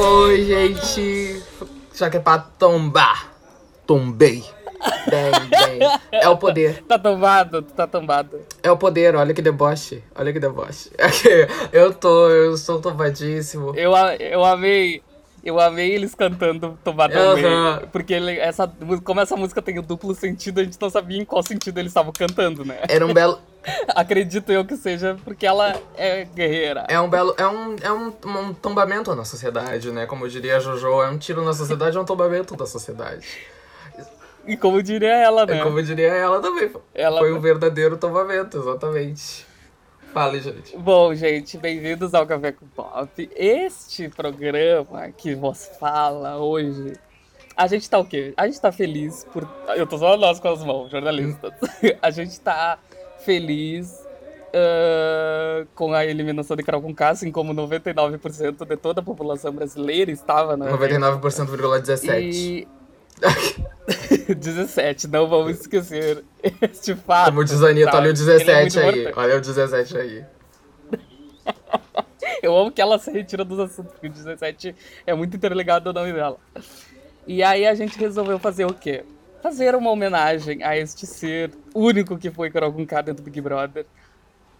Oi, gente. Já que é pra tombar, tombei. Bem, bem. É o poder. Tá tombado, tá tombado. É o poder, olha que deboche. Olha que deboche. Eu tô, eu sou tombadíssimo. Eu, eu amei. Eu amei eles cantando Tombadão uhum. Porque ele, essa, como essa música tem o duplo sentido, a gente não sabia em qual sentido eles estavam cantando, né? Era um belo. Acredito eu que seja porque ela é guerreira. É um belo. É um, é um, um tombamento na sociedade, né? Como diria a Jojo, é um tiro na sociedade, é um tombamento da sociedade. E como diria ela, né? E como diria ela também. Ela... Foi um verdadeiro tombamento, exatamente. Fale, gente. Bom, gente, bem-vindos ao Café com Pop. Este programa que vos fala hoje. A gente tá o quê? A gente tá feliz por. Eu tô só nós com as mãos, jornalistas. a gente tá feliz uh, com a eliminação de Carol Conká, assim como 99% de toda a população brasileira estava, né? 99,17. E 17, não vamos esquecer este fato. Como diz a Anitta, olha o 17 é aí. Importante. Olha o 17 aí. Eu amo que ela se retira dos assuntos, porque o 17 é muito interligado ao nome dela. E aí a gente resolveu fazer o quê? Fazer uma homenagem a este ser único que foi Carol Conká dentro do Big Brother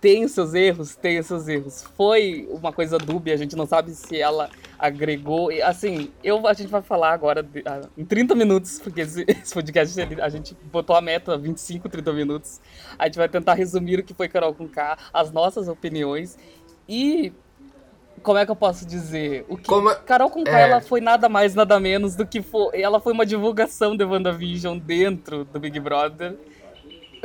tem os seus erros, tem os seus erros. Foi uma coisa dúbia, a gente não sabe se ela agregou. Assim, eu, a gente vai falar agora de, uh, em 30 minutos, porque esse, esse podcast a gente botou a meta 25, 30 minutos. A gente vai tentar resumir o que foi Carol com K, as nossas opiniões e. Como é que eu posso dizer? O que Como... Carol com K, é... ela foi nada mais, nada menos do que foi. Ela foi uma divulgação de WandaVision dentro do Big Brother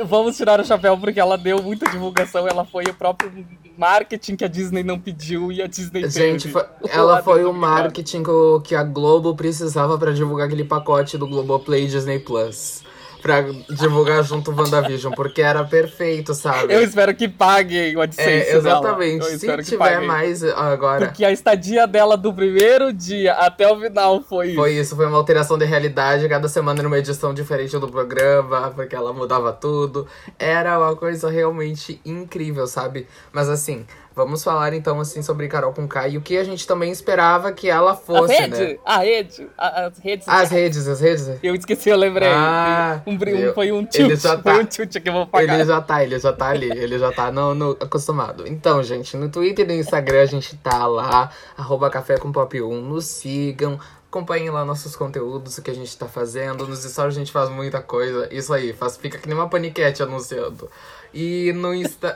vamos tirar o chapéu porque ela deu muita divulgação, ela foi o próprio marketing que a Disney não pediu e a Disney Gente, foi, ela foi o marketing que a Globo precisava para divulgar aquele pacote do Globoplay Disney Plus pra divulgar junto o WandaVision, porque era perfeito, sabe? Eu espero que paguem o AdSense é, Exatamente, se tiver paguem. mais agora... Porque a estadia dela do primeiro dia até o final foi isso. Foi isso, foi uma alteração de realidade, cada semana era uma edição diferente do programa, porque ela mudava tudo. Era uma coisa realmente incrível, sabe? Mas assim, Vamos falar então assim sobre Carol com K e o que a gente também esperava que ela fosse, a rede, né? A rede, as redes. As redes, as redes. Eu esqueci, eu lembrei. Ah, um, um, foi um ele já tá, foi um tilt que eu vou pagar. Ele já tá, ele já tá ali, ele já tá no, no, acostumado. Então, gente, no Twitter e no Instagram a gente tá lá, arroba café com pop 1, nos sigam, acompanhem lá nossos conteúdos, o que a gente tá fazendo. Nos stories a gente faz muita coisa. Isso aí, faz, fica que nem uma paniquete anunciando. E no Insta.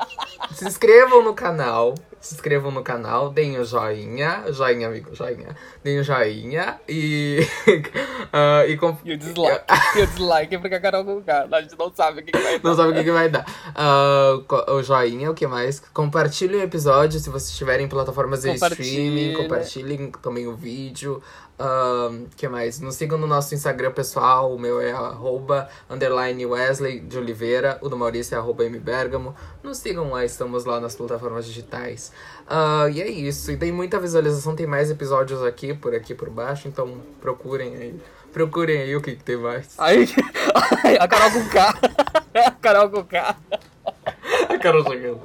se inscrevam no canal. Se inscrevam no canal, deem o joinha. Joinha, amigo, joinha. Deem o joinha e. uh, e, com... e o dislike. e o dislike é porque a Carol colocar. A gente não sabe o que, que vai dar. Não sabe o que, que vai dar. Uh, o joinha, o que mais? Compartilhem o episódio se vocês estiverem em plataformas de streaming. Compartilhem também o vídeo. Um, que mais? Nos sigam no nosso Instagram pessoal. O meu é arroba, underline Wesley de Oliveira. O do Maurício é arroba mbergamo. Nos sigam lá, estamos lá nas plataformas digitais. Uh, e é isso. E tem muita visualização, tem mais episódios aqui, por aqui, por baixo. Então procurem aí. Procurem aí o que, que tem mais. Aí, a Carol com K. a Carol com K. Carol chegando.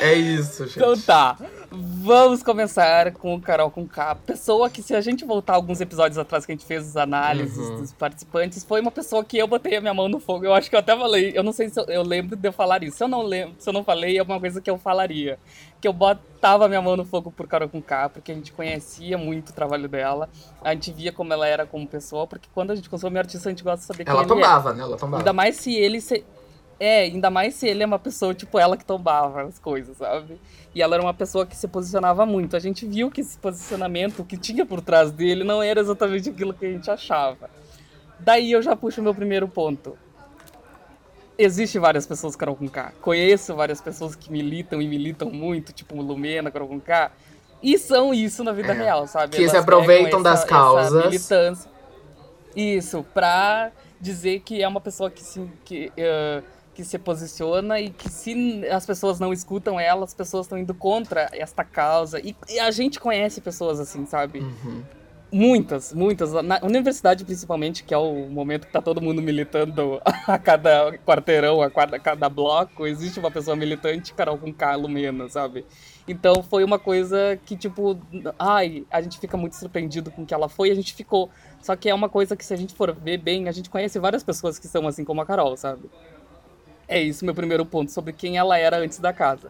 É isso, gente. Então tá. Vamos começar com o Carol com K. Pessoa que, se a gente voltar alguns episódios atrás que a gente fez as análises uhum. dos participantes, foi uma pessoa que eu botei a minha mão no fogo. Eu acho que eu até falei. Eu não sei se eu, eu lembro de eu falar isso. Se eu não lembro, se eu não falei, é uma coisa que eu falaria. Que eu botava a minha mão no fogo por Carol com K, porque a gente conhecia muito o trabalho dela. A gente via como ela era como pessoa, porque quando a gente consome artista, a gente gosta de saber ela quem tombava, ele é. né? Ela tombava. Ainda mais se ele se, é, ainda mais se ele é uma pessoa, tipo, ela que tombava as coisas, sabe? E ela era uma pessoa que se posicionava muito. A gente viu que esse posicionamento, que tinha por trás dele, não era exatamente aquilo que a gente achava. Daí eu já puxo o meu primeiro ponto. Existe várias pessoas Carol com K. Conheço várias pessoas que militam e militam muito, tipo Lumena, Carol com K. E são isso na vida é. real, sabe? Que Elas se aproveitam essa, das causas. militância. Isso, pra dizer que é uma pessoa que se. Que, uh, que se posiciona e que se as pessoas não escutam ela, as pessoas estão indo contra esta causa. E, e, a gente conhece pessoas assim, sabe? Uhum. Muitas, muitas. Na universidade, principalmente, que é o momento que tá todo mundo militando a cada quarteirão, a cada, a cada bloco, existe uma pessoa militante, Carol com Carlo menos, sabe? Então foi uma coisa que, tipo, ai, a gente fica muito surpreendido com o que ela foi, a gente ficou. Só que é uma coisa que, se a gente for ver bem, a gente conhece várias pessoas que são assim como a Carol, sabe? É isso meu primeiro ponto sobre quem ela era antes da casa.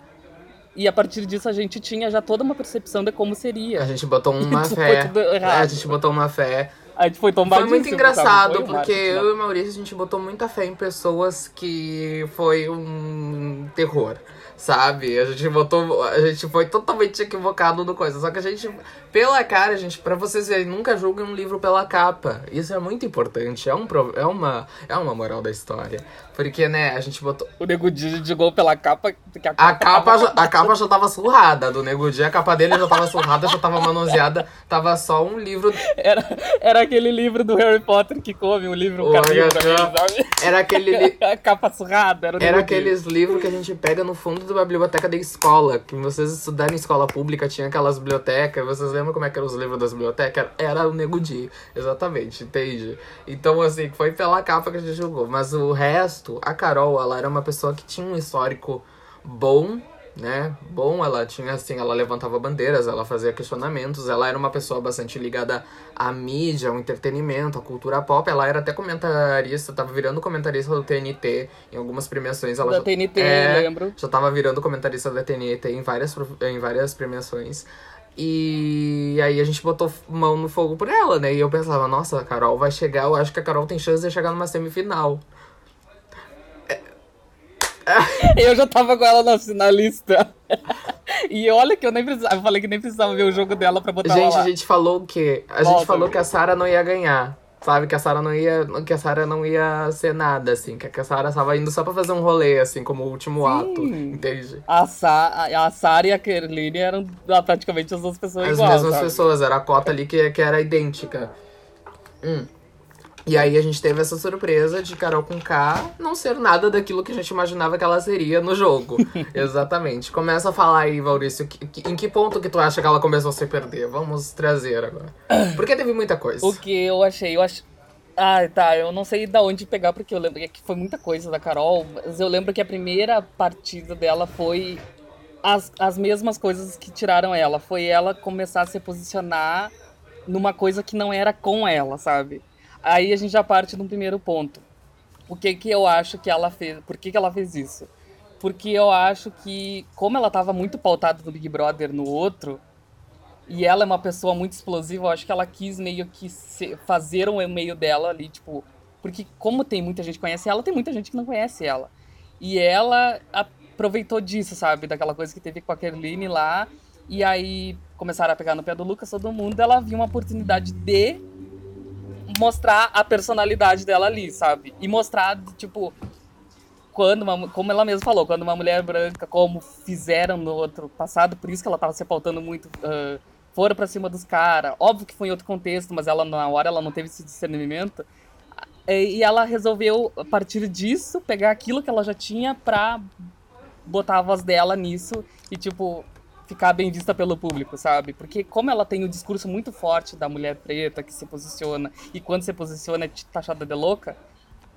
E a partir disso a gente tinha já toda uma percepção de como seria. A gente botou uma fé. É, a gente botou uma fé. A gente foi tombadíssimo. Foi muito engraçado, foi porque eu e o Maurício, a gente botou muita fé em pessoas que foi um terror sabe? A gente botou. A gente foi totalmente equivocado no coisa. Só que a gente. Pela cara, gente, para vocês verem, nunca julguem um livro pela capa. Isso é muito importante. É, um, é, uma, é uma moral da história. Porque, né, a gente botou. O Nego Di jogou pela capa. Que a capa, a capa, já, a capa já tava surrada. Do Nego Di, a capa dele já tava surrada, já tava manuseada. Tava só um livro. Era, era aquele livro do Harry Potter que come, o livro caminho sabe? Era aquele. Li... a capa surrada. Era, era aqueles livros que a gente pega no fundo da biblioteca da escola. Que vocês estudaram em escola pública, tinha aquelas bibliotecas. Vocês lembram como é que eram os livros das bibliotecas? Era o Nego Di. Exatamente, entende? Então, assim, foi pela capa que a gente jogou. Mas o resto a Carol, ela era uma pessoa que tinha um histórico bom, né? Bom, ela tinha assim, ela levantava bandeiras, ela fazia questionamentos, ela era uma pessoa bastante ligada à mídia, ao entretenimento, à cultura pop. Ela era até comentarista, tava virando comentarista do TNT em algumas premiações. Ela da já, TNT, é, lembro. Já tava virando comentarista da TNT em várias, em várias premiações. E aí a gente botou mão no fogo por ela, né? E eu pensava, nossa, a Carol vai chegar, eu acho que a Carol tem chance de chegar numa semifinal. eu já tava com ela na, na lista. E olha que eu nem precisava. Eu falei que nem precisava ver o jogo dela pra botar Gente, a gente falou o quê? A Volta, gente falou que a Sara não ia ganhar. Sabe, que a Sara não ia. Que a Sara não ia ser nada, assim. Que a Sara tava indo só pra fazer um rolê, assim, como último Sim. ato. Entende? A, Sa a Sara e a Kerline eram praticamente as duas pessoas as iguais. As mesmas sabe? pessoas, era a cota ali que, que era idêntica. Hum. E aí a gente teve essa surpresa de Carol com K não ser nada daquilo que a gente imaginava que ela seria no jogo. Exatamente. Começa a falar aí, Maurício, que, que, em que ponto que tu acha que ela começou a se perder? Vamos trazer agora. Porque teve muita coisa. O que eu achei, eu acho. Ah, tá. Eu não sei da onde pegar, porque eu lembro que foi muita coisa da Carol, mas eu lembro que a primeira partida dela foi as, as mesmas coisas que tiraram ela. Foi ela começar a se posicionar numa coisa que não era com ela, sabe? Aí a gente já parte de um primeiro ponto. O que que eu acho que ela fez? Por que que ela fez isso? Porque eu acho que, como ela estava muito pautada no Big Brother no outro, e ela é uma pessoa muito explosiva, eu acho que ela quis meio que fazer um meio dela ali, tipo. Porque, como tem muita gente que conhece ela, tem muita gente que não conhece ela. E ela aproveitou disso, sabe? Daquela coisa que teve com a Kerline lá. E aí começaram a pegar no pé do Lucas, todo mundo. Ela viu uma oportunidade de mostrar a personalidade dela ali, sabe? E mostrar, tipo, quando uma, como ela mesma falou, quando uma mulher branca, como fizeram no outro passado, por isso que ela tava se pautando muito, uh, foram pra cima dos caras. Óbvio que foi em outro contexto, mas ela na hora ela não teve esse discernimento. E ela resolveu, a partir disso, pegar aquilo que ela já tinha pra botar a voz dela nisso e, tipo, ficar bem vista pelo público, sabe? Porque como ela tem o um discurso muito forte da mulher preta que se posiciona e quando se posiciona é taxada de louca,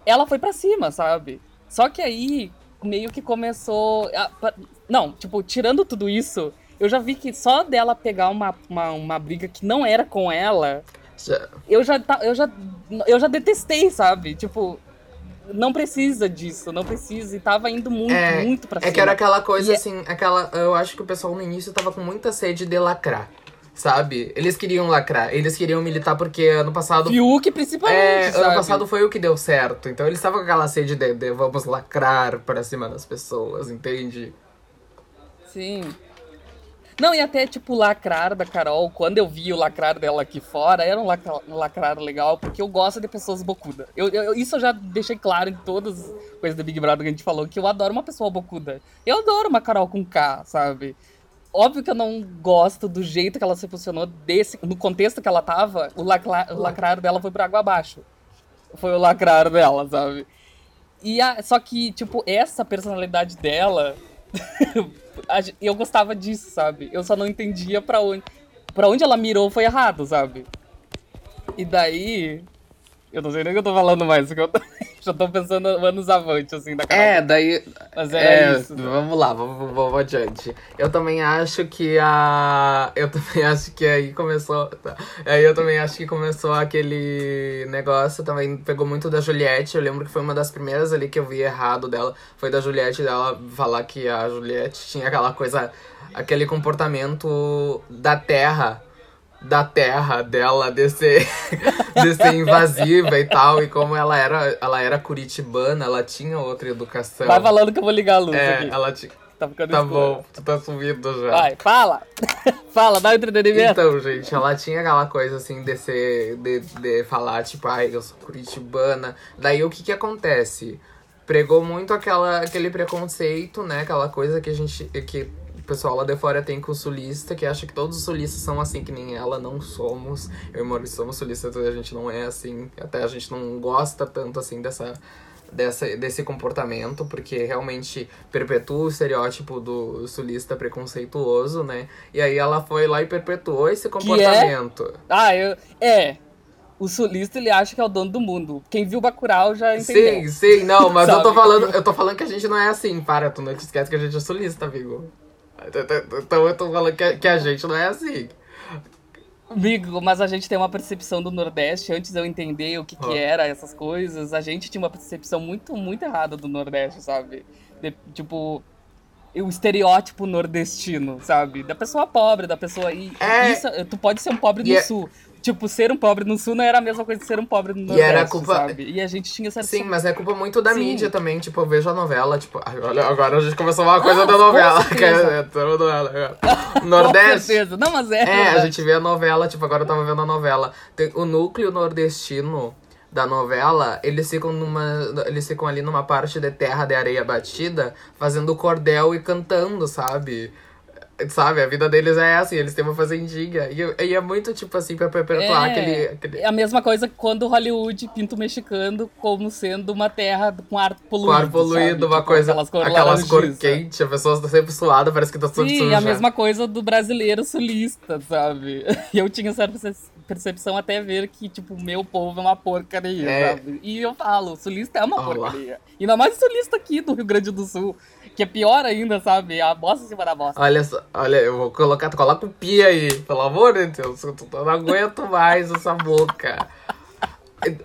ela foi para cima, sabe? Só que aí meio que começou. A... Não, tipo, tirando tudo isso, eu já vi que só dela pegar uma, uma, uma briga que não era com ela, eu já, eu já eu já detestei, sabe? Tipo, não precisa disso, não precisa. E tava indo muito, é, muito pra cima. É que era aquela coisa, e é assim, é... aquela. Eu acho que o pessoal no início tava com muita sede de lacrar. Sabe? Eles queriam lacrar, eles queriam militar porque ano passado. Fiuk, principalmente. É, sabe? ano passado foi o que deu certo. Então eles estavam com aquela sede de, de vamos lacrar pra cima das pessoas, entende? Sim. Não, e até, tipo, o lacrar da Carol, quando eu vi o lacrar dela aqui fora, era um lacrar, legal, porque eu gosto de pessoas bocuda. Eu, eu, isso eu já deixei claro em todas as coisas do Big Brother que a gente falou, que eu adoro uma pessoa bocuda. Eu adoro uma Carol com K, sabe? Óbvio que eu não gosto do jeito que ela se posicionou, desse, no contexto que ela tava, o, lacra, o lacrar dela foi por água abaixo. Foi o lacrar dela, sabe? E a, só que, tipo, essa personalidade dela eu gostava disso, sabe? Eu só não entendia para onde para onde ela mirou foi errado, sabe? E daí, eu não sei nem o que eu tô falando mais, porque eu já tô pensando anos avante, assim, da cara. É, daí. Mas era é, isso. Vamos lá, vamos, vamos adiante. Eu também acho que a. Eu também acho que aí começou. Tá. Aí eu também acho que começou aquele negócio, também pegou muito da Juliette. Eu lembro que foi uma das primeiras ali que eu vi errado dela. Foi da Juliette dela falar que a Juliette tinha aquela coisa. aquele comportamento da terra da terra dela de ser, de ser invasiva e tal. E como ela era, ela era curitibana, ela tinha outra educação. Vai falando que eu vou ligar a luz é, aqui. ela tinha. Tá ficando Tá escuro. bom, tu tá sumindo já. Vai, fala! fala, dá o entretenimento. Então, gente, ela tinha aquela coisa assim de ser. de, de falar, tipo, ai, eu sou curitibana. Daí o que que acontece? Pregou muito aquela, aquele preconceito, né? Aquela coisa que a gente. que pessoal lá de fora tem com o sulista, que acha que todos os sulistas são assim, que nem ela, não somos. Eu e o Maurício somos sulistas, a gente não é assim. Até a gente não gosta tanto assim dessa. Dessa, desse comportamento, porque realmente perpetua o estereótipo do sulista preconceituoso, né? E aí ela foi lá e perpetuou esse comportamento. Ah, eu. É. O sulista ele acha que é o dono do mundo. Quem viu Bacurau já entendeu. Sim, sim, não, mas eu tô falando, eu tô falando que a gente não é assim, para, tu não te esquece que a gente é sulista, amigo. Então eu tô falando que, a gente não é assim. Amigo, mas a gente tem uma percepção do Nordeste, antes de eu entender o que, que Ó. era essas coisas, a gente tinha uma percepção muito, muito errada do Nordeste, sabe? De- tipo, o estereótipo nordestino, sabe? Da pessoa pobre, da pessoa. E É. isso, tu pode ser um pobre E é- sul. Tipo, ser um pobre no sul não era a mesma coisa que ser um pobre no Nordeste, era culpa- sabe? E a gente tinha essa Sim, mas é culpa muito da Sim. mídia também. Tipo, eu vejo a novela, tipo, olha, agora a gente começou uma coisa Ah, da novela. Que é, é, toda novela agora. Com Nordeste. certeza. Não, mas é. É, a gente vê a novela, tipo, agora eu tava vendo a novela. Tem o núcleo nordestino da novela, eles ficam numa. Eles ficam ali numa parte de terra de areia batida, fazendo cordel e cantando, sabe? Sabe, a vida deles é assim, eles têm uma fazendinha. E, e é muito, tipo assim, pra perpetuar É, aquele, aquele. É a mesma coisa quando Hollywood pinta o mexicano como sendo uma terra com ar poluído. Com ar poluído, sabe? uma Tipo, coisa. Aquelas cores Aquelas cor laranjiças. quente, a pessoa tá sempre suada, parece que tá tudo Sim, suja. a mesma coisa do brasileiro sulista, sabe? E eu tinha essa perce- percepção até ver que, tipo, o meu povo é uma porcaria, É. sabe? E eu falo, sulista é uma Olha lá. porcaria. Ainda mais sulista aqui do Rio Grande do Sul, que é pior ainda, sabe? A bosta em cima da bosta. Olha só, olha, eu vou colocar, coloca o pi aí, pelo amor de Deus, eu não aguento mais essa boca.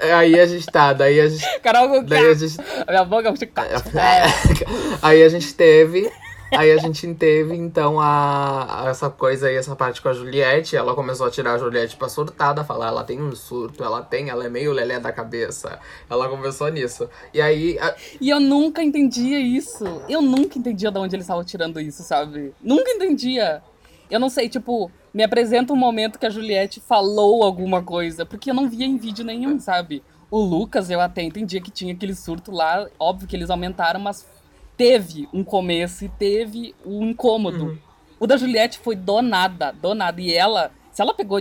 Aí a gente tá, daí a gente. Carol, Daí a gente. a minha boca é Aí a gente teve. Aí a gente teve, então, a, a- essa coisa aí, essa parte com a Juliette. Ela começou a tirar a Juliette pra surtada, falar, ela tem um surto, ela tem, ela é meio lelé da cabeça. Ela começou nisso. E aí. a- E eu nunca entendia isso. Eu nunca entendia de onde eles estavam tirando isso, sabe? Nunca entendia. Eu não sei, tipo, me apresenta um momento que a Juliette falou alguma coisa, porque eu não via em vídeo nenhum, sabe? O Lucas, eu até entendia que tinha aquele surto lá, óbvio que eles aumentaram, mas teve um começo e teve um incômodo. Uhum. O da Juliette foi do nada, do nada. E ela, se ela pegou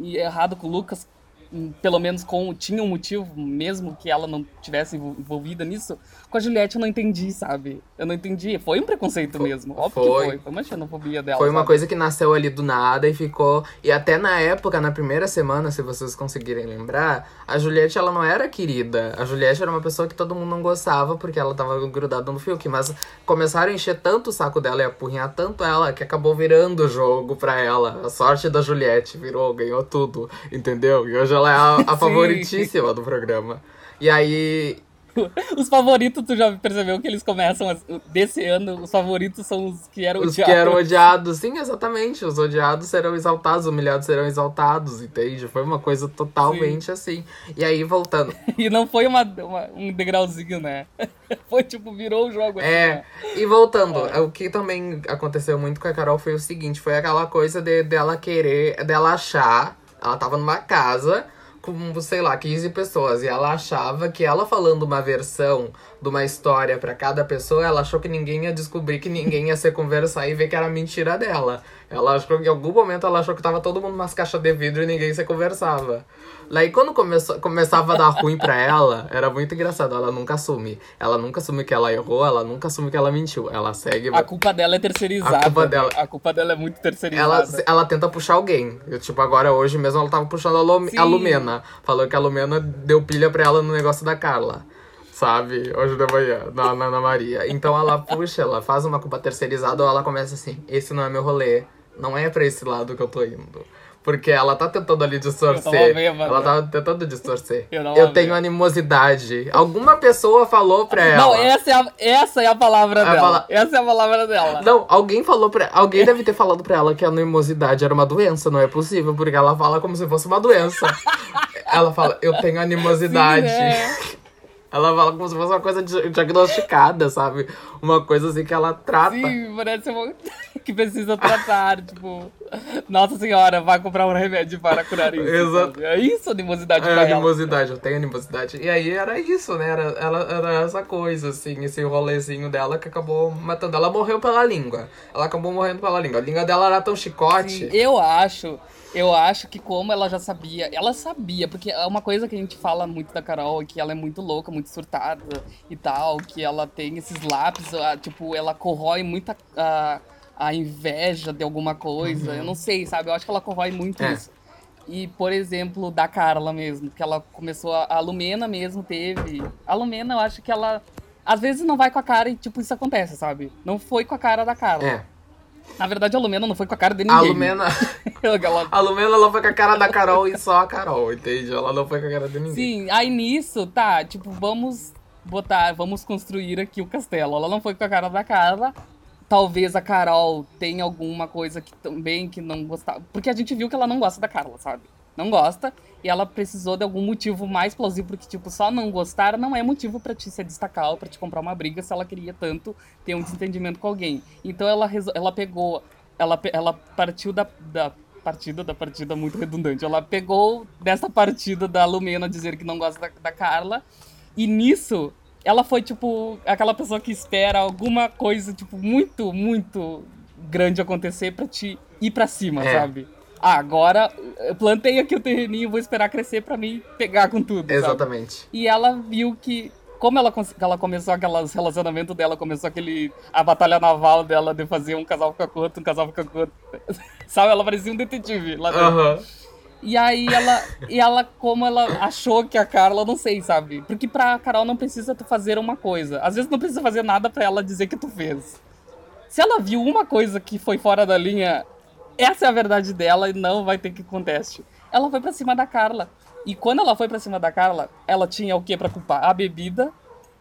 errado com o Lucas, hum, pelo menos com tinha um motivo, mesmo que ela não tivesse envol- envolvida nisso, com a Juliette eu não entendi, sabe? Eu não entendi. Foi um preconceito Foi- mesmo. Óbvio foi. que foi. Foi uma xenofobia dela. Foi uma sabe? coisa que nasceu ali do nada e ficou. E até na época, na primeira semana, se vocês conseguirem lembrar, a Juliette ela não era querida. A Juliette era uma pessoa que todo mundo não gostava porque ela tava grudada no Fiuk. Mas começaram a encher tanto o saco dela e apurrinhar tanto ela que acabou virando o jogo pra ela. A sorte da Juliette virou, ganhou tudo, entendeu? E hoje ela é a, a Sim. favoritíssima do programa. E aí. Os favoritos, tu já percebeu que eles começam desse ano, os favoritos são os que eram Os que odiados. eram odiados, sim, exatamente. Os odiados serão exaltados, os humilhados serão exaltados, entende? Foi uma coisa totalmente assim. E aí, voltando. E não foi uma, uma- um degrauzinho, né? Foi tipo, virou o jogo. assim, É, né? e voltando, o que também aconteceu muito com a Carol foi o seguinte: foi aquela coisa de, dela querer, dela achar. Ela tava numa casa com, sei lá, 15 pessoas. E ela achava que ela falando uma versão de uma história pra cada pessoa, ela achou que ninguém ia descobrir que ninguém ia se conversar e ver que era mentira dela. Ela achou que em algum momento ela achou que tava todo mundo nas caixas de vidro e ninguém se conversava. Daí quando começou, começava a dar ruim pra ela, era muito engraçado. Ela nunca assume. Ela nunca assume que ela errou, ela nunca assume que ela mentiu. Ela segue. A culpa dela é terceirizada. A culpa dela, a culpa dela é muito terceirizada. Ela, ela tenta puxar alguém. Eu, tipo, agora hoje mesmo ela tava puxando a, Lu, a Lumena. Falou que a Lumena deu pilha pra ela no negócio da Carla sabe? Hoje de manhã, na, na Ana Maria. Então ela puxa, ela faz uma culpa terceirizada ou ela começa assim: esse não é meu rolê, não é pra esse lado que eu tô indo. Porque ela tá tentando ali distorcer. ela tá tentando distorcer. Eu, eu tenho animosidade. Alguma pessoa falou pra ela. Não, essa é a, essa é a palavra a dela. Fala... Essa é a palavra dela. Não, alguém falou pra. Alguém deve ter falado pra ela que a animosidade era uma doença. Não é possível, porque ela fala como se fosse uma doença. ela fala, eu tenho animosidade. Sim, é. Ela fala como se fosse uma coisa diagnosticada, sabe? Uma coisa assim que ela trata. Sim, parece uma... que precisa tratar, tipo... Nossa senhora, vai comprar um remédio para curar isso. Exato. É isso, animosidade é, pra animosidade, ela. eu tenho animosidade. E aí era isso, né? Era, ela, era essa coisa, assim, esse rolezinho dela que acabou matando. Ela morreu pela língua. Ela acabou morrendo pela língua. A língua dela era tão chicote. Sim, eu acho eu acho que como ela já sabia, ela sabia, porque é uma coisa que a gente fala muito da Carol é que ela é muito louca, muito surtada e tal, que ela tem esses lápis, tipo, ela corrói muita a, a inveja de alguma coisa. Uhum. Eu não sei, sabe? Eu acho que ela corrói muito é. isso. E, por exemplo, da Carla mesmo, que ela começou a, a Lumena mesmo teve. A Lumena, eu acho que ela às vezes não vai com a cara e tipo isso acontece, sabe? Não foi com a cara da Carla. É. Na verdade, a Lumena não foi com a cara de ninguém. A Lumena. a Lumena ela foi com a cara da Carol e só a Carol, entende? Ela não foi com a cara de ninguém. Sim, aí nisso, tá, tipo, vamos botar, vamos construir aqui o castelo. Ela não foi com a cara da Carla. Talvez a Carol tenha alguma coisa que também que não gostava. Porque a gente viu que ela não gosta da Carla, sabe? Não gosta. E ela precisou de algum motivo mais plausível, porque, tipo, só não gostar não é motivo para te se destacar ou pra te comprar uma briga se ela queria tanto ter um desentendimento com alguém. Então ela, ela pegou. Ela, ela partiu da, da partida, da partida muito redundante. Ela pegou dessa partida da Lumena dizer que não gosta da, da Carla. E nisso, ela foi, tipo, aquela pessoa que espera alguma coisa, tipo, muito, muito grande acontecer para te ir para cima, é. sabe? Ah, agora eu plantei aqui o terreninho, vou esperar crescer para mim pegar com tudo. Exatamente. Sabe? E ela viu que como ela, ela começou aqueles relacionamento dela, começou aquele a batalha naval dela de fazer um casal ficar com outro, um casal ficar com outro. Sabe, ela parecia um detetive lá dentro. Uhum. E aí ela, e ela, como ela achou que a Carla, não sei, sabe? Porque pra Carol não precisa tu fazer uma coisa. Às vezes não precisa fazer nada para ela dizer que tu fez. Se ela viu uma coisa que foi fora da linha, essa é a verdade dela e não vai ter que conteste. Ela foi para cima da Carla. E quando ela foi para cima da Carla, ela tinha o que para culpar? A bebida.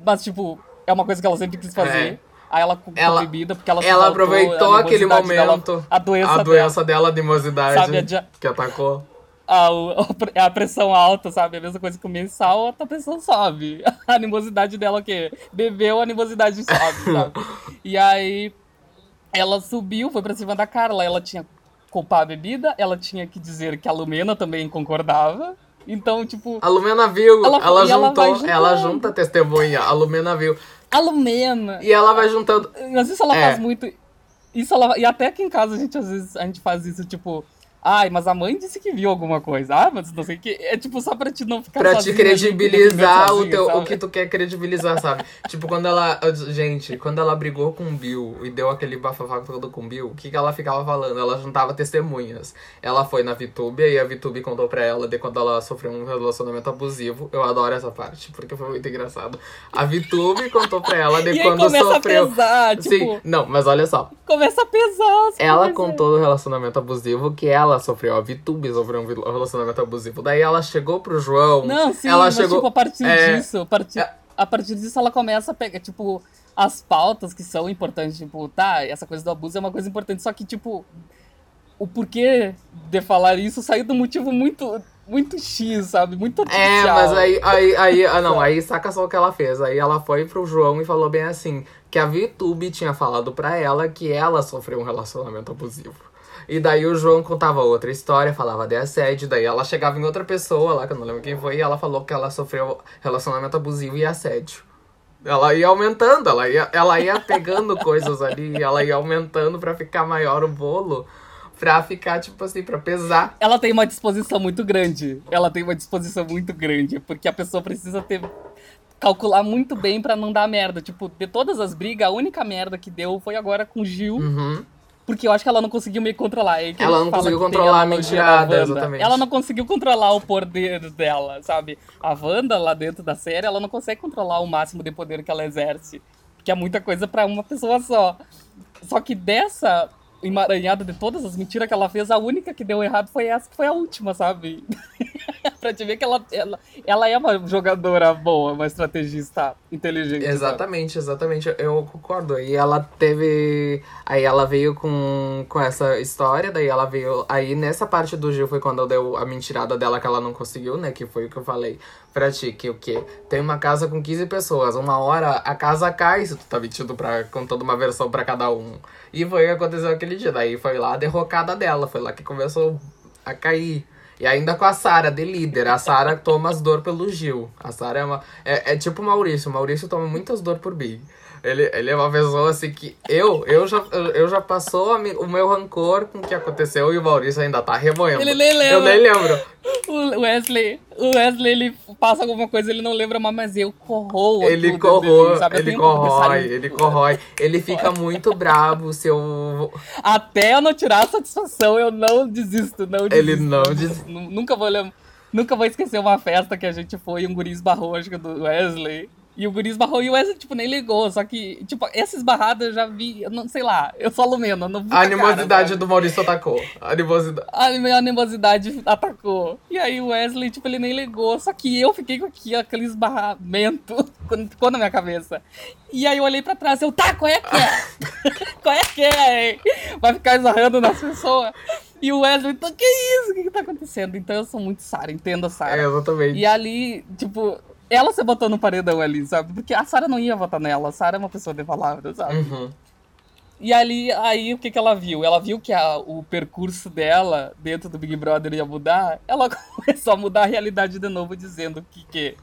Mas, tipo, é uma coisa que ela sempre quis fazer. É. Aí ela culpou ela, a bebida porque ela Ela aproveitou aquele momento. Dela, a doença, a doença dela, de mocidade sabe, que atacou. A, a, pressão alta, sabe? A mesma coisa que o mensal, a pressão sobe. A animosidade dela o quê? Bebeu, a animosidade sobe, sabe? e aí ela subiu, foi pra cima da Carla. Ela tinha culpar a bebida, ela tinha que dizer que a Lumena também concordava. Então, tipo. A Lumena viu, ela, ela juntou, ela, ela, junta a testemunha, a Lumena viu. A Lumena. E ela vai juntando. Mas isso ela é. faz muito. Isso ela. E até aqui em casa a gente às vezes a gente faz isso, tipo. Ai, mas a mãe disse que viu alguma coisa. Ah, mas não sei o que. É tipo só pra te não ficar Pra te credibilizar sozinha, o teu, o que tu quer credibilizar, sabe? tipo, quando ela. Gente, quando ela brigou com o Bill e deu aquele bafafá todo com o Bill, o que, que ela ficava falando? Ela juntava testemunhas. Ela foi na VTube e a VTube contou pra ela de quando ela sofreu um relacionamento abusivo. Eu adoro essa parte, porque foi muito engraçado. A VTube contou pra ela de e quando sofreu. A pesar, tipo... Sim, não, mas olha só. Começa a pesar. Ela contou do relacionamento abusivo que ela ela sofreu, a Vitube sofreu um relacionamento abusivo. Daí ela chegou pro João. Não, sim, ela mas chegou... tipo, a partir é... disso, a partir, é... a partir disso ela começa a pegar, tipo, as pautas que são importantes, tipo, tá, essa coisa do abuso é uma coisa importante, só que, tipo, o porquê de falar isso saiu do motivo muito muito X, sabe? Muito artificial. É, mas aí, aí, aí, ah, não, aí saca só o que ela fez. Aí ela foi pro João e falou bem assim, que a VTube tinha falado pra ela que ela sofreu um relacionamento abusivo. E daí o João contava outra história, falava de assédio. Daí ela chegava em outra pessoa lá, que eu não lembro quem foi, e ela falou que ela sofreu relacionamento abusivo e assédio. Ela ia aumentando, ela ia, ela ia pegando coisas ali, ela ia aumentando para ficar maior o bolo. pra ficar, tipo assim, pra pesar. Ela tem uma disposição muito grande. Ela tem uma disposição muito grande, porque a pessoa precisa ter calcular muito bem para não dar merda. Tipo, de todas as brigas, a única merda que deu foi agora com o Gil. Uhum. Porque eu acho que ela não conseguiu me controlar. ela não conseguiu controlar a mentirada, exatamente. Ela não conseguiu controlar o poder dela, sabe? A Wanda, lá dentro da série, ela não consegue controlar o máximo de poder que ela exerce. Que é muita coisa para uma pessoa só. Só que dessa emaranhada de todas as mentiras que ela fez, a única que deu errado foi essa, que foi a última, sabe? pra te ver que ela, ela, ela é uma jogadora boa, uma estrategista inteligente. Exatamente, sabe? exatamente. Eu concordo. E ela teve. Aí ela veio com, com essa história, daí ela veio. Aí nessa parte do Gil foi quando deu a mentirada dela que ela não conseguiu, né? Que foi o que eu falei pra ti, que o quê? Tem uma casa com 15 pessoas. Uma hora a casa cai se tu tá mentindo pra, contando uma versão para cada um. E foi o que aconteceu aquele dia. Daí foi lá a derrocada dela. Foi lá que começou a cair. E ainda com a Sara de líder. A Sara toma as dor pelo Gil. A Sara é uma. É, é tipo o Maurício. O Maurício toma muitas dor por Big. Ele, ele é uma pessoa assim que. Eu, eu, já, eu já passou o meu rancor com o que aconteceu e o Maurício ainda tá remoendo. Ele nem lembra. Eu nem lembro. O Wesley, o Wesley, ele passa alguma coisa, ele não lembra mais, mas eu corroo. Ele corroa, ele corrói, ele corrói. Ele fica muito bravo se eu. Até eu não tirar a satisfação, eu não desisto, não desisto. Ele não desiste. Nunca vou lembrar. Nunca vou esquecer uma festa que a gente foi, um guri esbarrou, acho que do Wesley. E o guri esbarrou e o Wesley, tipo, nem ligou. Só que, tipo, essa esbarrada eu já vi, eu não sei lá, eu sou alumeno, não vi A animosidade cara, do Maurício atacou. A animosidade. A minha animosidade atacou. E aí o Wesley, tipo, ele nem ligou. Só que eu fiquei com aqui, aquele esbarramento quando ficou na minha cabeça. E aí eu olhei pra trás, eu, tá, qual é que é? qual é que é, hein? Vai ficar esbarrando nas pessoas. E o Wesley, então, que isso? O que, que tá acontecendo? Então eu sou muito Sara, entendo a Sara. É, exatamente. E ali, tipo, ela se botou no paredão ali, sabe? Porque a Sarah não ia votar nela. A Sarah é uma pessoa de palavra, sabe? Uhum. E ali, aí o que, que ela viu? Ela viu que a, o percurso dela dentro do Big Brother ia mudar. Ela começou a mudar a realidade de novo, dizendo que, que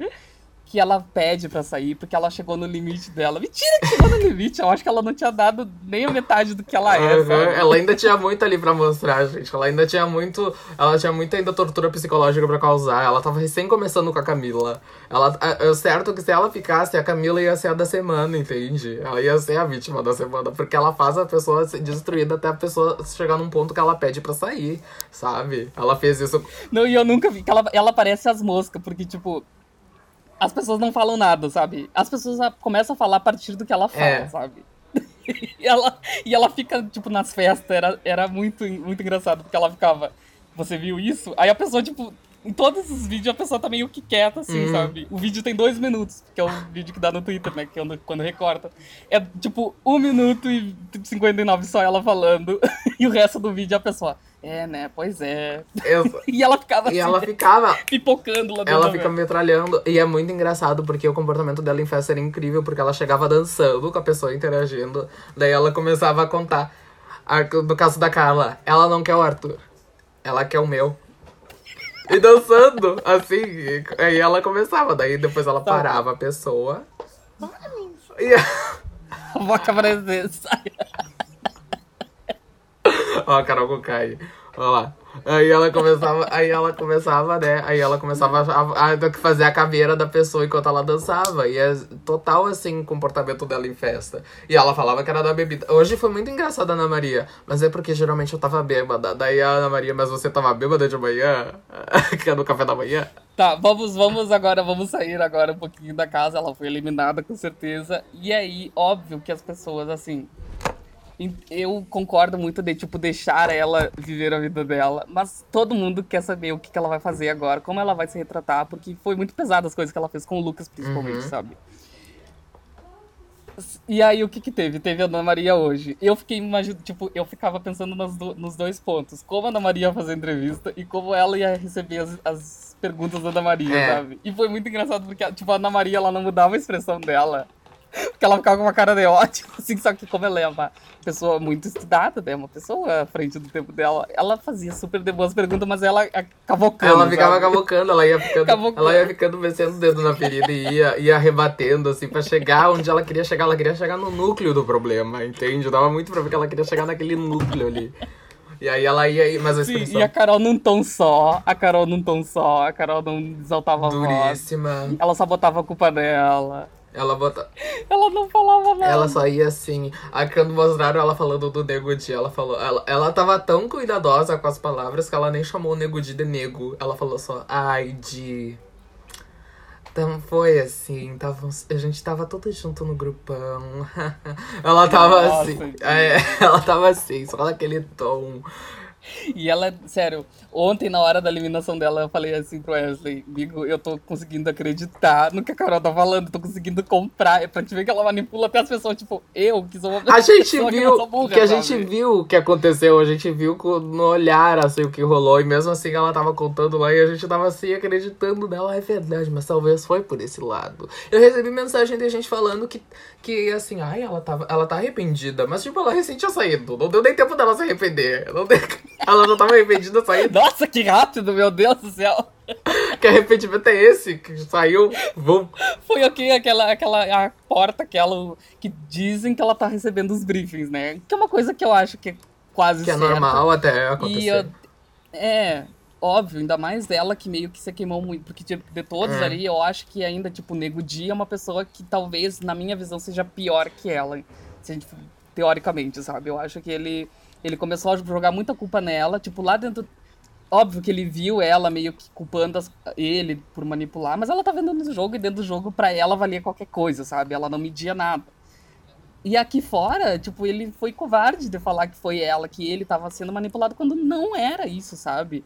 que ela pede para sair porque ela chegou no limite dela. Mentira que chegou no limite, eu acho que ela não tinha dado nem a metade do que ela é. Uhum. Ela ainda tinha muito ali para mostrar, gente. Ela ainda tinha muito, ela tinha muita ainda tortura psicológica para causar. Ela tava recém começando com a Camila. Ela é, certo que se ela ficasse, a Camila ia ser a da semana, entende? Ela ia ser a vítima da semana, porque ela faz a pessoa ser destruída até a pessoa chegar num ponto que ela pede para sair, sabe? Ela fez isso. Não, e eu nunca vi que ela ela parece as moscas, porque tipo, as pessoas não falam nada, sabe? As pessoas começam a falar a partir do que ela fala, é. sabe? e, ela, e ela fica, tipo, nas festas, era, era muito, muito engraçado, porque ela ficava, você viu isso? Aí a pessoa, tipo, em todos os vídeos a pessoa tá meio que quieta, assim, uhum. sabe? O vídeo tem dois minutos, que é o vídeo que dá no Twitter, né? Que é quando recorta. É tipo um minuto e 59 só ela falando, e o resto do vídeo é a pessoa. É, né? Pois é. Eu... e ela ficava assim, E ela ficava. Pipocando lá dentro. Ela fica metralhando. E é muito engraçado porque o comportamento dela em festa era incrível, porque ela chegava dançando com a pessoa interagindo. Daí ela começava a contar. No caso da Carla, ela não quer o Arthur. Ela quer o meu. E dançando, assim. E aí ela começava. Daí depois ela tá. parava a pessoa. E a boca presença. Ó, a Carol Kukai. Olha lá. Aí ela começava, aí ela começava, né? Aí ela começava a, a, fazer a caveira da pessoa enquanto ela dançava. E é total, assim, comportamento dela em festa. E ela falava que era da bebida. Hoje foi muito engraçado a Ana Maria. Mas é porque geralmente eu tava bêbada. Daí a Ana Maria, mas você tava bêbada de manhã? que é no café da manhã? Tá, vamos, vamos agora, vamos sair agora um pouquinho da casa. Ela foi eliminada com certeza. E aí, óbvio que as pessoas, assim, eu concordo muito de, tipo, deixar ela viver a vida dela. Mas todo mundo quer saber o que, que ela vai fazer agora, como ela vai se retratar, porque foi muito pesado as coisas que ela fez com o Lucas, principalmente, uhum. sabe? E aí, o que que teve? Teve a Ana Maria hoje. Eu fiquei imaginando, tipo, eu ficava pensando nos, do, nos dois pontos. Como a Ana Maria ia fazer entrevista e como ela ia receber as, as perguntas da Ana Maria, é. sabe? E foi muito engraçado porque, tipo, a Ana Maria, ela não mudava a expressão dela. Porque ela ficava com uma cara de ótimo, assim, só que como ela é uma pessoa muito estudada, né? Uma pessoa à frente do tempo dela, ela fazia super de boas perguntas, mas ela cavocando. Ela ficava sabe? cavocando, ela ia ficando. Cavocando. Ela ia ficando mexendo o dedo na ferida e ia, ia rebatendo, assim, pra chegar onde ela queria chegar. Ela queria chegar no núcleo do problema, entende? Dava muito pra ver que ela queria chegar naquele núcleo ali. E aí ela ia, mas a expressão... Sim, e a Carol num tom só, a Carol num tom só, a Carol não exaltava Duríssima. a voz. Ela só botava a culpa dela. Ela bota. Ela não falava nada. Ela só ia assim. Aí quando mostraram ela falando do Nego Di, ela falou. Ela, ela tava tão cuidadosa com as palavras que ela nem chamou o Nego Di de nego. Ela falou só, ai, Di. Então foi assim, tava, a gente tava todo junto no grupão. ela tava Nossa, assim. É, ela tava assim, só naquele tom. E ela, sério, ontem na hora da eliminação dela, eu falei assim pro Wesley, amigo, eu tô conseguindo acreditar no que a Carol tá falando, tô conseguindo comprar. É pra te ver que ela manipula até as pessoas, tipo, eu que sou uma pessoa. A gente viu que, burra, que a gente viu o que aconteceu, a gente viu no olhar assim o que rolou, e mesmo assim ela tava contando lá e a gente tava assim acreditando nela, é verdade, mas talvez foi por esse lado. Eu recebi mensagem de gente falando que, que assim, ai, ela, tava, ela tá arrependida, mas tipo, ela recente tinha saído, não deu nem tempo dela se arrepender. Não deu... Ela já tava arrependida saindo. Nossa, que rápido, meu Deus do céu. Que arrependimento é esse? Que saiu, vum. Foi aqui aquela, aquela a porta aquela que dizem que ela tá recebendo os briefings, né? Que é uma coisa que eu acho que é quase Que é normal até acontecer. Eu, é, óbvio, ainda mais dela que meio que se queimou muito. Porque de todos é. ali, eu acho que ainda, tipo, o Nego Dia é uma pessoa que talvez, na minha visão, seja pior que ela. Se a gente, teoricamente, sabe? Eu acho que ele ele começou a jogar muita culpa nela, tipo, lá dentro. Óbvio que ele viu ela meio que culpando as, ele por manipular, mas ela tá vendo no jogo e dentro do jogo pra ela valia qualquer coisa, sabe? Ela não media nada. E aqui fora, tipo, ele foi covarde de falar que foi ela, que ele tava sendo manipulado quando não era isso, sabe?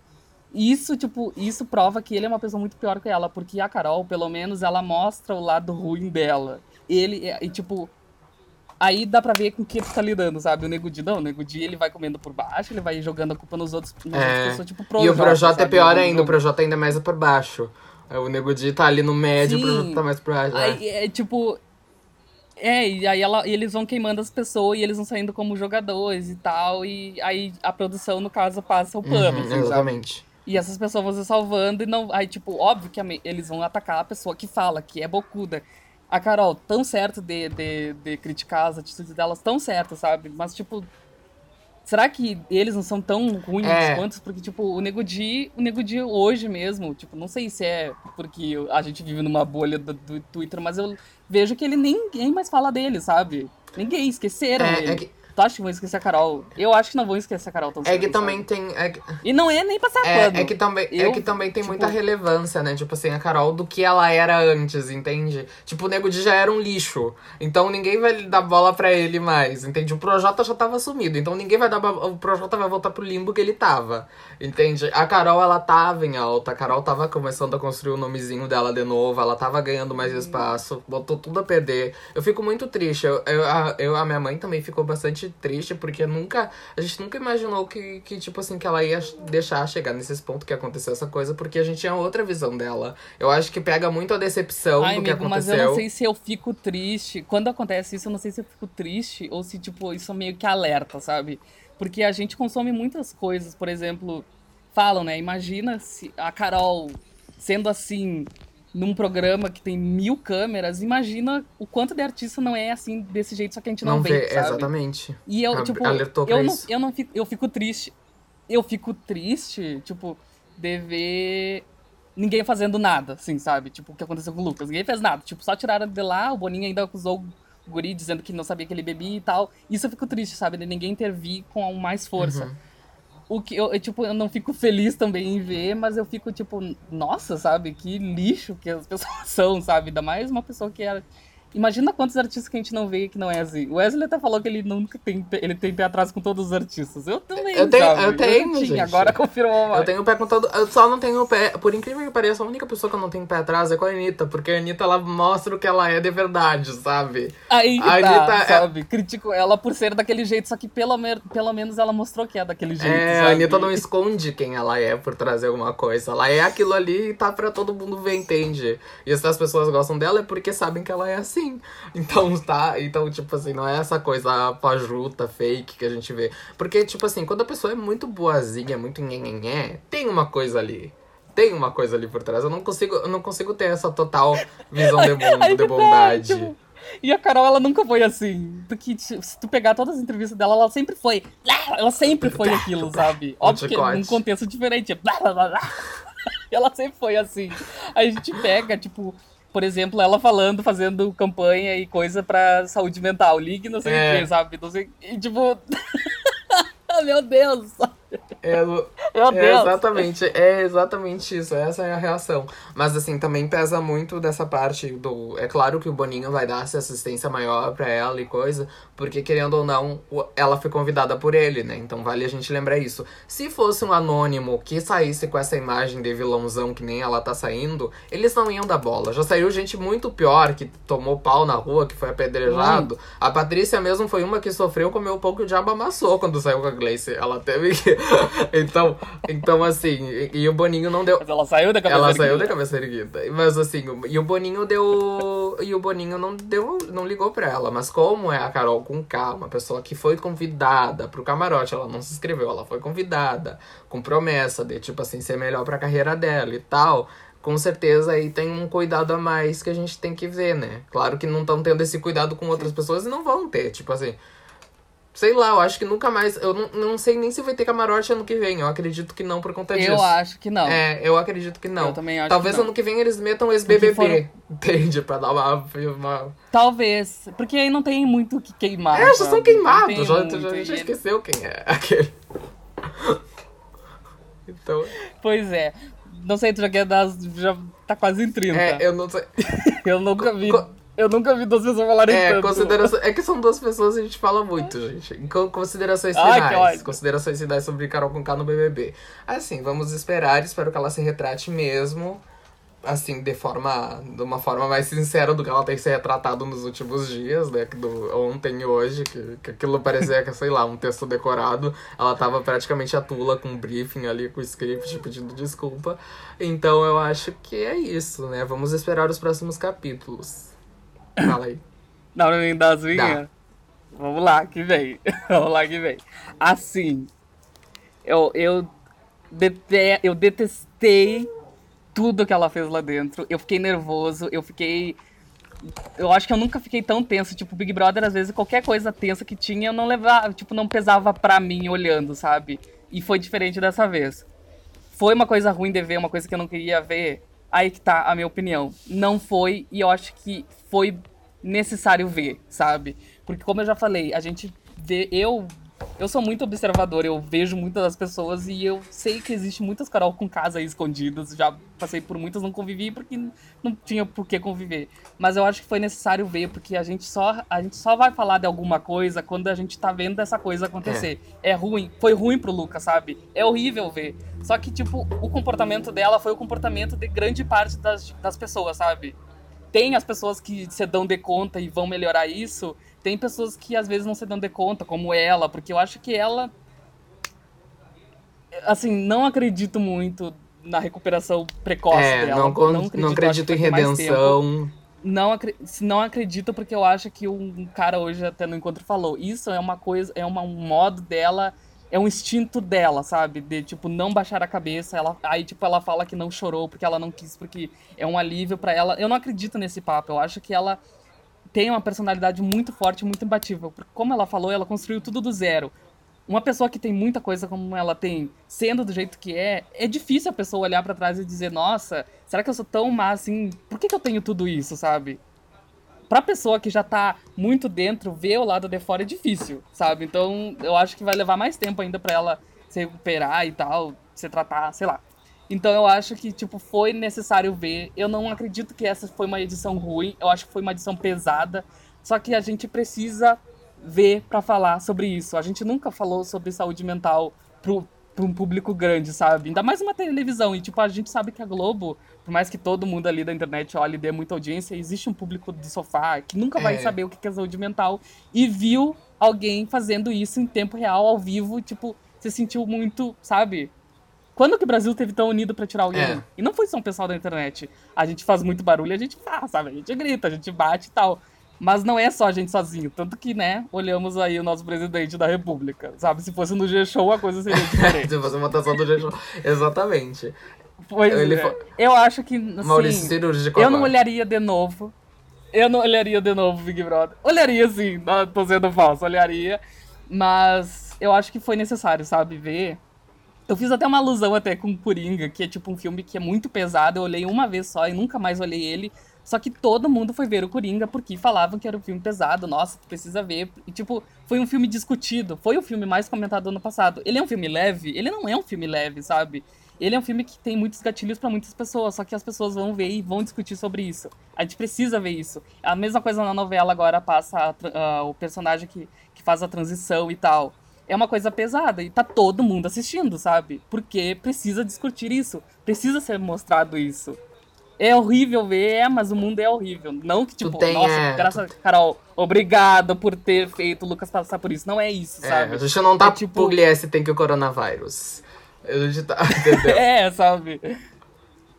Isso, tipo, isso prova que ele é uma pessoa muito pior que ela, porque a Carol, pelo menos, ela mostra o lado ruim dela. Ele, e, tipo, Aí dá pra ver com o que tá lidando, sabe? O Nego Di, não, o Nego Di, ele vai comendo por baixo, ele vai jogando a culpa nos outros, nas é. outras pessoas, tipo, Projota, E o Projota é pior ainda, o Projota ainda mais é por baixo. O Nego Di tá ali no médio, Sim. o Projota tá mais por baixo. Aí, é. é tipo... É, e aí ela, e eles vão queimando as pessoas e eles vão saindo como jogadores e tal, e aí a produção, no caso, passa o pano, uhum, assim, Exatamente. Sabe? E essas pessoas vão se salvando e não... Aí, tipo, óbvio que eles vão atacar a pessoa que fala, que é bocuda a Carol tão certo de, de, de criticar as atitudes delas, tão certo, sabe? Mas, tipo, será que eles não são tão ruins é. quanto? Porque, tipo, o Nego Di, o Nego Di hoje mesmo, tipo, não sei se é porque a gente vive numa bolha do, do Twitter, mas eu vejo que ele ninguém mais fala dele, sabe? Ninguém, esqueceram é, ele. É que Tu acha que vão esquecer a Carol? Eu acho que não vão esquecer a Carol tão cedo. É que também sabe? tem. É que... E não é nem passar é, pano. É que também, é eu, é que também tem tipo... muita relevância, né? Tipo assim, a Carol do que ela era antes, entende? Tipo, o Nego de já era um lixo. Então ninguém vai dar bola pra ele mais, entende? O Projota já tava sumido. Então ninguém vai dar. O Projota vai voltar pro limbo que ele tava. Entende? A Carol, ela tava em alta. A Carol tava começando a construir o nomezinho dela de novo. Ela tava ganhando mais espaço. Botou tudo a perder. Eu fico muito triste. Eu, eu, a, eu, a minha mãe também ficou bastante triste porque nunca. A gente nunca imaginou que, que, tipo assim, que ela ia deixar chegar nesses pontos que aconteceu essa coisa, porque a gente tinha outra visão dela. Eu acho que pega muito a decepção Ai, do amigo, que aconteceu. Mas eu não sei se eu fico triste. Quando acontece isso, eu não sei se eu fico triste ou se, tipo, isso meio que alerta, sabe? Porque a gente consome muitas coisas, por exemplo, falam, né? Imagina se a Carol sendo assim, num programa que tem mil câmeras, imagina o quanto de artista não é assim, desse jeito, só que a gente não, não vê, vê sabe? Exatamente. E eu, tipo, eu não, eu não fico, eu fico triste. Eu fico triste, tipo, de ver ninguém fazendo nada, assim, sabe? Tipo, o que aconteceu com o Lucas. Ninguém fez nada. Tipo, só tiraram de lá, o Boninho ainda acusou o guri dizendo que não sabia que ele bebia e tal. Isso eu fico triste, sabe? De ninguém intervir com mais força. Uhum o que eu, eu, tipo, eu não fico feliz também em ver, mas eu fico tipo, nossa, sabe? Que lixo que as pessoas são, sabe? Ainda mais uma pessoa que é Imagina quantos artistas que a gente não vê que não é assim. O Wesley até falou que ele nunca tem. Ele tem pé atrás com todos os artistas. Eu também. Eu tenho, sabe? eu tenho. Eu tinha, agora confirmou mais. Eu tenho pé com todo. Eu só não tenho pé. Por incrível que pareça, a única pessoa que eu não tenho pé atrás é com a Anitta. Porque a Anitta ela mostra o que ela é de verdade, sabe? Aí a tá, Anitta é sabe? É... Critico ela por ser daquele jeito, só que pelo, me... pelo menos ela mostrou que é daquele jeito. É, sabe? a Anitta não esconde quem ela é por trazer alguma coisa. Ela é aquilo ali e tá pra todo mundo ver, entende? E se as pessoas gostam dela é porque sabem que ela é assim. Então então, tá? Então, tipo assim, não é essa coisa pajuta, fake que a gente vê. Porque, tipo assim, quando a pessoa é muito boazinha, muito nhenhenhé, tem uma coisa ali. Tem uma coisa ali por trás. Eu não consigo, eu não consigo ter essa total visão de mundo, de bondade. E a Carol, ela nunca foi assim. Porque se tu pegar todas as entrevistas dela, ela sempre foi. Ela sempre foi aquilo, sabe? Óbvio que num contexto diferente. Ela sempre foi assim. A gente pega, tipo, por exemplo, ela falando, fazendo campanha e coisa pra saúde mental. Ligue, não sei o é. que, sabe? Não sei. E tipo. Meu Deus! É, é exatamente, é exatamente isso, essa é a reação. Mas assim, também pesa muito dessa parte do. É claro que o Boninho vai dar essa assistência maior para ela e coisa, porque querendo ou não, ela foi convidada por ele, né? Então vale a gente lembrar isso. Se fosse um anônimo que saísse com essa imagem de vilãozão que nem ela tá saindo, eles não iam dar bola. Já saiu gente muito pior que tomou pau na rua, que foi apedrejado. Hum. A Patrícia mesmo foi uma que sofreu, comeu pouco de diabo amassou quando saiu com a Gleice. Ela teve que. então, então, assim, e, e, o Boninho não deu. Mas ela saiu da cabeça ela erguida. saiu da cabeça erguida. Mas assim, e o Boninho deu. E o Boninho não deu. não ligou pra ela. Mas como é a Carol com K, uma pessoa que foi convidada pro camarote, ela não se inscreveu, ela foi convidada, com promessa de, tipo assim, ser melhor pra carreira dela e tal com certeza aí tem um cuidado a mais que a gente tem que ver, né? Claro que não estão tendo esse cuidado com outras pessoas e não vão ter. Tipo assim, Sei lá, eu acho que nunca mais. Eu não, não sei nem se vai ter camarote ano que vem. Eu acredito que não por conta disso. Eu acho que não. É, eu acredito que não. Eu também acho Talvez que não. ano que vem eles metam esse BBB. Foram... Entende? Pra dar uma, uma. Talvez. Porque aí não tem muito o que queimar. É, já são queimados. Já, já, já esqueceu quem é aquele. então. Pois é. Não sei, tu já quer dar. Já tá quase em 30. É, eu não sei. eu nunca vi. Co eu nunca vi duas pessoas falarem é, tanto. Consideração... É que são duas pessoas e a gente fala muito, gente. Considerações finais. Ai, considerações finais sobre Carol com K no BBB. Assim, vamos esperar. Espero que ela se retrate mesmo. Assim, de forma... De uma forma mais sincera do que ela tem se retratado nos últimos dias, né? Do ontem e hoje. Que, que aquilo parecia, que, sei lá, um texto decorado. Ela tava praticamente a tula com um briefing ali, com o script, pedindo desculpa. Então eu acho que é isso, né? Vamos esperar os próximos capítulos. Fala aí. Dá pra mim dar as minhas? Vamos lá, que vem. Vamos lá, que vem. Assim, eu, eu, dete, eu detestei tudo que ela fez lá dentro. Eu fiquei nervoso, eu fiquei. Eu acho que eu nunca fiquei tão tenso. Tipo, Big Brother, às vezes, qualquer coisa tensa que tinha, eu não levava, tipo, não pesava pra mim olhando, sabe? E foi diferente dessa vez. Foi uma coisa ruim de ver, uma coisa que eu não queria ver. Aí que tá a minha opinião. Não foi, e eu acho que foi necessário ver, sabe? Porque como eu já falei, a gente vê, eu eu sou muito observador, eu vejo muitas das pessoas e eu sei que existe muitas Carol com casa aí escondidas. Já passei por muitas, não convivi porque não tinha por que conviver. Mas eu acho que foi necessário ver, porque a gente só, a gente só vai falar de alguma coisa quando a gente tá vendo essa coisa acontecer. É, é ruim, foi ruim pro Lucas, sabe? É horrível ver. Só que, tipo, o comportamento dela foi o comportamento de grande parte das, das pessoas, sabe? Tem as pessoas que se dão de conta e vão melhorar isso, tem pessoas que às vezes não se dão de conta, como ela, porque eu acho que ela. Assim, não acredito muito na recuperação precoce é, dela. Não, não acredito, não acredito em redenção. Não, não acredito porque eu acho que um cara hoje até no encontro falou. Isso é uma coisa, é uma, um modo dela, é um instinto dela, sabe? De tipo não baixar a cabeça. Ela, aí tipo ela fala que não chorou porque ela não quis, porque é um alívio para ela. Eu não acredito nesse papo. Eu acho que ela tem uma personalidade muito forte, muito imbatível. Porque, como ela falou, ela construiu tudo do zero. Uma pessoa que tem muita coisa como ela tem, sendo do jeito que é, é difícil a pessoa olhar para trás e dizer: Nossa, será que eu sou tão má assim? Por que, que eu tenho tudo isso, sabe? Pra pessoa que já tá muito dentro, ver o lado de fora é difícil, sabe? Então eu acho que vai levar mais tempo ainda para ela se recuperar e tal, se tratar, sei lá. Então eu acho que, tipo, foi necessário ver. Eu não acredito que essa foi uma edição ruim. Eu acho que foi uma edição pesada. Só que a gente precisa ver para falar sobre isso. A gente nunca falou sobre saúde mental pro, pro um público grande, sabe? Ainda mais uma televisão. E, tipo, a gente sabe que a Globo, por mais que todo mundo ali da internet olhe e dê muita audiência, existe um público do sofá que nunca vai é. saber o que é saúde mental. E viu alguém fazendo isso em tempo real, ao vivo, tipo, se sentiu muito, sabe? Quando que o Brasil teve tão unido para tirar alguém? É. E não foi só um pessoal da internet. A gente faz muito barulho, a gente faz, sabe? A gente grita, a gente bate e tal. Mas não é só a gente sozinho. Tanto que, né, olhamos aí o nosso presidente da república. Sabe? Se fosse no G-Show, a coisa seria diferente. Se fosse uma votação do G-Show. Exatamente. Pois Ele é. Eu acho que, assim, Maurício cirúrgico Eu agora. não olharia de novo. Eu não olharia de novo Big Brother. Olharia sim, não tô sendo falso, olharia. Mas eu acho que foi necessário, sabe, ver. Eu fiz até uma alusão até com Coringa, que é tipo um filme que é muito pesado. Eu olhei uma vez só e nunca mais olhei ele. Só que todo mundo foi ver o Coringa porque falavam que era um filme pesado. Nossa, precisa ver. E, tipo, foi um filme discutido. Foi o filme mais comentado do ano passado. Ele é um filme leve? Ele não é um filme leve, sabe? Ele é um filme que tem muitos gatilhos para muitas pessoas, só que as pessoas vão ver e vão discutir sobre isso. A gente precisa ver isso. A mesma coisa na novela agora passa a, o personagem que, que faz a transição e tal. É uma coisa pesada e tá todo mundo assistindo, sabe? Porque precisa discutir isso, precisa ser mostrado isso. É horrível ver, é, mas o mundo é horrível. Não que, tipo, tem, nossa, é, graças. Carol, obrigada por ter feito o Lucas passar por isso. Não é isso, é, sabe? A gente não tá é, tipo... Pugliese tem que o coronavírus. Tá, é, sabe?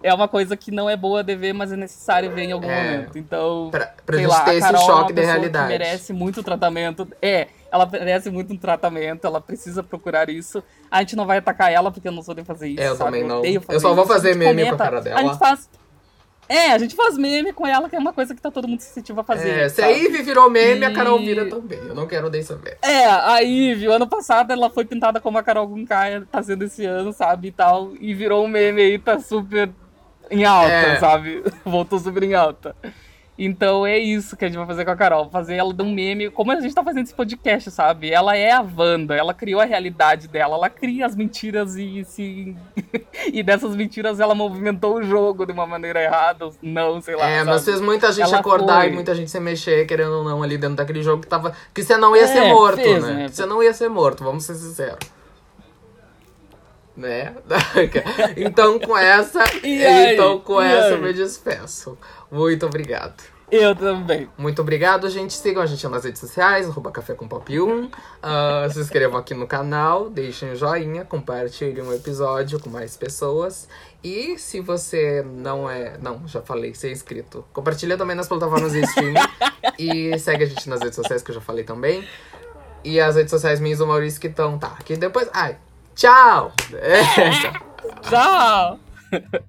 É uma coisa que não é boa de ver, mas é necessário ver em algum é, momento. Então, pra, pra sei lá, ter esse choque é de realidade. merece muito tratamento. É, ela merece muito um tratamento, ela precisa procurar isso. A gente não vai atacar ela porque eu não sou nem fazer isso. É, eu sabe? também não. Eu, eu só vou fazer meme comenta, com a cara dela. A gente faz é, a gente faz meme com ela, que é uma coisa que tá todo mundo suscetível a fazer. É, se a Ivy virou meme, e... a Carol vira também. Eu não quero nem saber. É, a Ivy, o ano passado ela foi pintada como a Carol Gunkai tá sendo esse ano, sabe, e tal. E virou um meme aí, tá super em alta, é. sabe? Voltou super em alta. Então é isso que a gente vai fazer com a Carol. Fazer ela de um meme, como a gente tá fazendo esse podcast, sabe? Ela é a Wanda, ela criou a realidade dela, ela cria as mentiras e se. e dessas mentiras ela movimentou o jogo de uma maneira errada, não, sei lá. É, sabe? mas fez muita gente ela acordar foi... e muita gente se mexer, querendo ou não, ali dentro daquele jogo que tava. Que você não ia é, ser morto, fez, né? né? Você não ia ser morto, vamos ser sinceros né? então com essa, então com essa eu me despeço. Muito obrigado. Eu também. Muito obrigado, gente. Sigam a gente nas redes sociais, arroba Café com Pop 1. Uh, se inscrevam aqui no canal, deixem um joinha, compartilhem um episódio com mais pessoas. E se você não é. Não, já falei, ser inscrito. Compartilha também nas plataformas de streaming. e segue a gente nas redes sociais, que eu já falei também. E as redes sociais minhas do Maurício que estão, tá. Aqui depois. Ai, tchau! É, tchau!